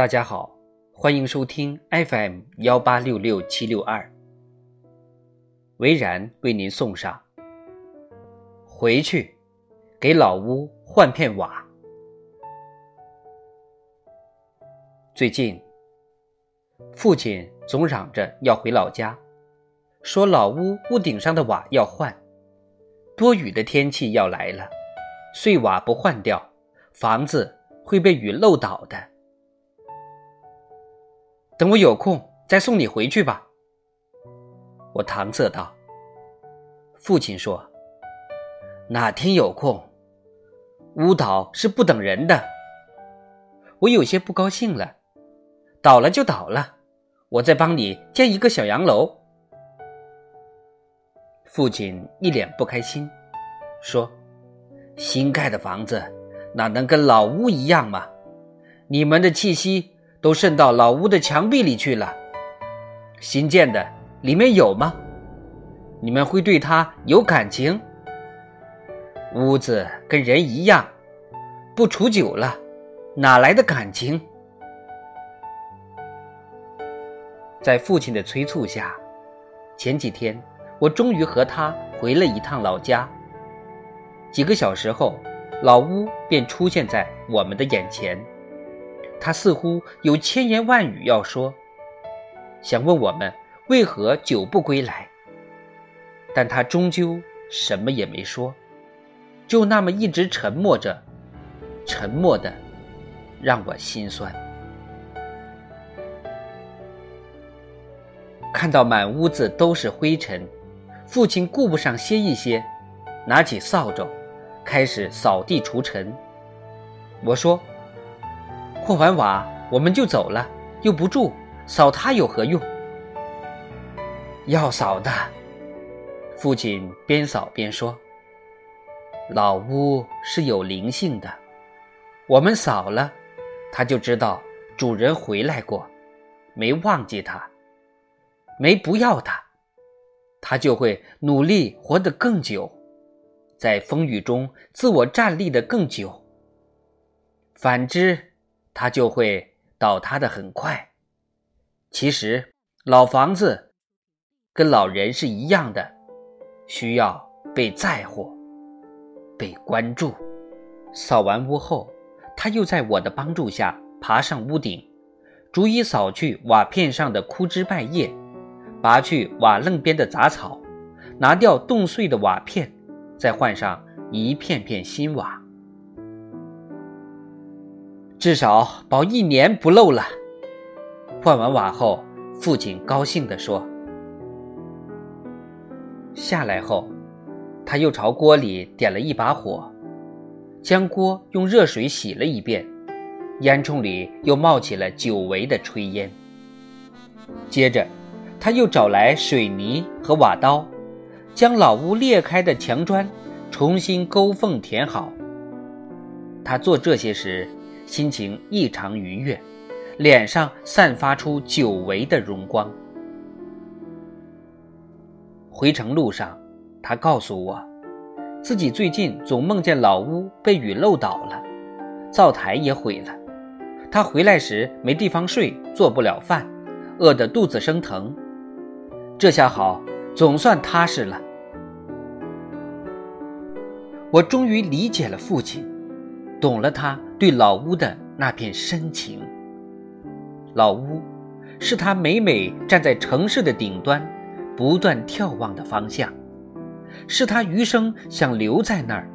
大家好，欢迎收听 FM 幺八六六七六二，维然为您送上。回去，给老屋换片瓦。最近，父亲总嚷着要回老家，说老屋屋顶上的瓦要换，多雨的天气要来了，碎瓦不换掉，房子会被雨漏倒的。等我有空再送你回去吧。我搪塞道。父亲说：“哪天有空？屋倒是不等人的。”我有些不高兴了。倒了就倒了，我再帮你建一个小洋楼。父亲一脸不开心，说：“新盖的房子哪能跟老屋一样嘛？你们的气息……”都渗到老屋的墙壁里去了。新建的里面有吗？你们会对它有感情？屋子跟人一样，不处久了，哪来的感情？在父亲的催促下，前几天我终于和他回了一趟老家。几个小时后，老屋便出现在我们的眼前。他似乎有千言万语要说，想问我们为何久不归来，但他终究什么也没说，就那么一直沉默着，沉默的让我心酸。看到满屋子都是灰尘，父亲顾不上歇一歇，拿起扫帚，开始扫地除尘。我说。换完瓦，我们就走了，又不住，扫它有何用？要扫的，父亲边扫边说：“老屋是有灵性的，我们扫了，他就知道主人回来过，没忘记他，没不要他，他就会努力活得更久，在风雨中自我站立的更久。反之。”它就会倒塌的很快。其实，老房子跟老人是一样的，需要被在乎、被关注。扫完屋后，他又在我的帮助下爬上屋顶，逐一扫去瓦片上的枯枝败叶，拔去瓦楞边的杂草，拿掉冻碎的瓦片，再换上一片片新瓦。至少保一年不漏了。换完瓦后，父亲高兴地说：“下来后，他又朝锅里点了一把火，将锅用热水洗了一遍，烟囱里又冒起了久违的炊烟。接着，他又找来水泥和瓦刀，将老屋裂开的墙砖重新勾缝填好。他做这些时。”心情异常愉悦，脸上散发出久违的荣光。回程路上，他告诉我，自己最近总梦见老屋被雨漏倒了，灶台也毁了。他回来时没地方睡，做不了饭，饿得肚子生疼。这下好，总算踏实了。我终于理解了父亲。懂了他对老屋的那片深情。老屋，是他每每站在城市的顶端，不断眺望的方向，是他余生想留在那儿，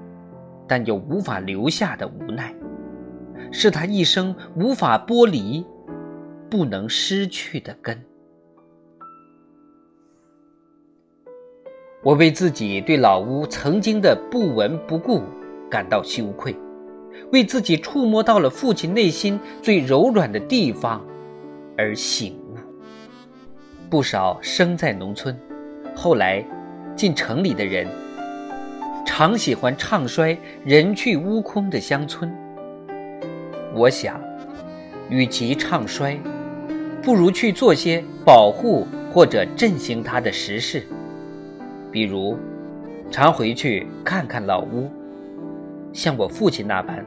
但又无法留下的无奈，是他一生无法剥离、不能失去的根。我为自己对老屋曾经的不闻不顾感到羞愧。为自己触摸到了父亲内心最柔软的地方而醒悟。不少生在农村，后来进城里的人，常喜欢唱衰人去屋空的乡村。我想，与其唱衰，不如去做些保护或者振兴他的实事，比如，常回去看看老屋。像我父亲那般，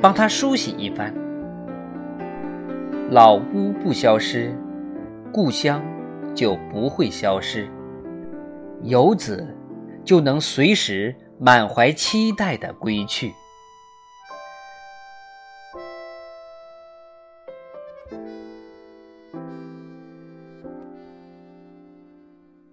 帮他梳洗一番。老屋不消失，故乡就不会消失。游子就能随时满怀期待的归去。